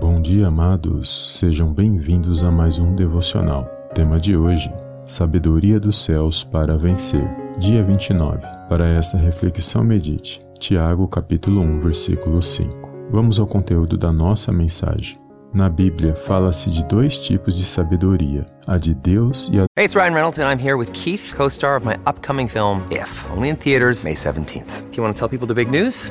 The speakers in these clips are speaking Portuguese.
Bom dia, amados. Sejam bem-vindos a mais um devocional. Tema de hoje: Sabedoria dos céus para vencer. Dia 29. Para essa reflexão medite Tiago capítulo 1, versículo 5. Vamos ao conteúdo da nossa mensagem. Na Bíblia fala-se de dois tipos de sabedoria, a de Deus e a Hey, it's Ryan Reynolds and I'm here with Keith, co-star of my upcoming film If, only in theaters May 17th. Do you want to tell people the big news?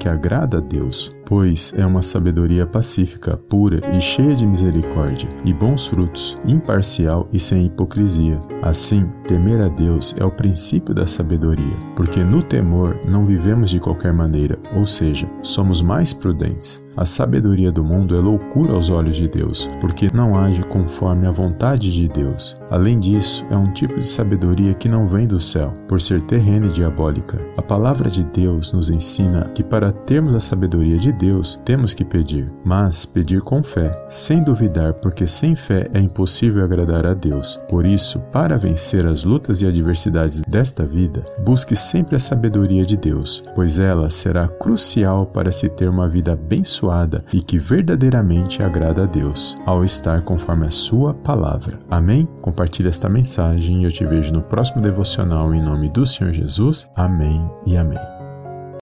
que agrada a Deus, pois é uma sabedoria pacífica, pura e cheia de misericórdia e bons frutos, imparcial e sem hipocrisia. Assim, temer a Deus é o princípio da sabedoria, porque no temor não vivemos de qualquer maneira, ou seja, somos mais prudentes. A sabedoria do mundo é loucura aos olhos de Deus, porque não age conforme a vontade de Deus. Além disso, é um tipo de sabedoria que não vem do céu, por ser terrena e diabólica. A palavra de Deus nos ensina que para termos a sabedoria de Deus, temos que pedir, mas pedir com fé, sem duvidar, porque sem fé é impossível agradar a Deus. Por isso, para vencer as lutas e adversidades desta vida, busque sempre a sabedoria de Deus, pois ela será crucial para se ter uma vida abençoada e que verdadeiramente agrada a Deus, ao estar conforme a sua palavra. Amém? Compartilhe esta mensagem e eu te vejo no próximo devocional em nome do Senhor Jesus. Amém e amém.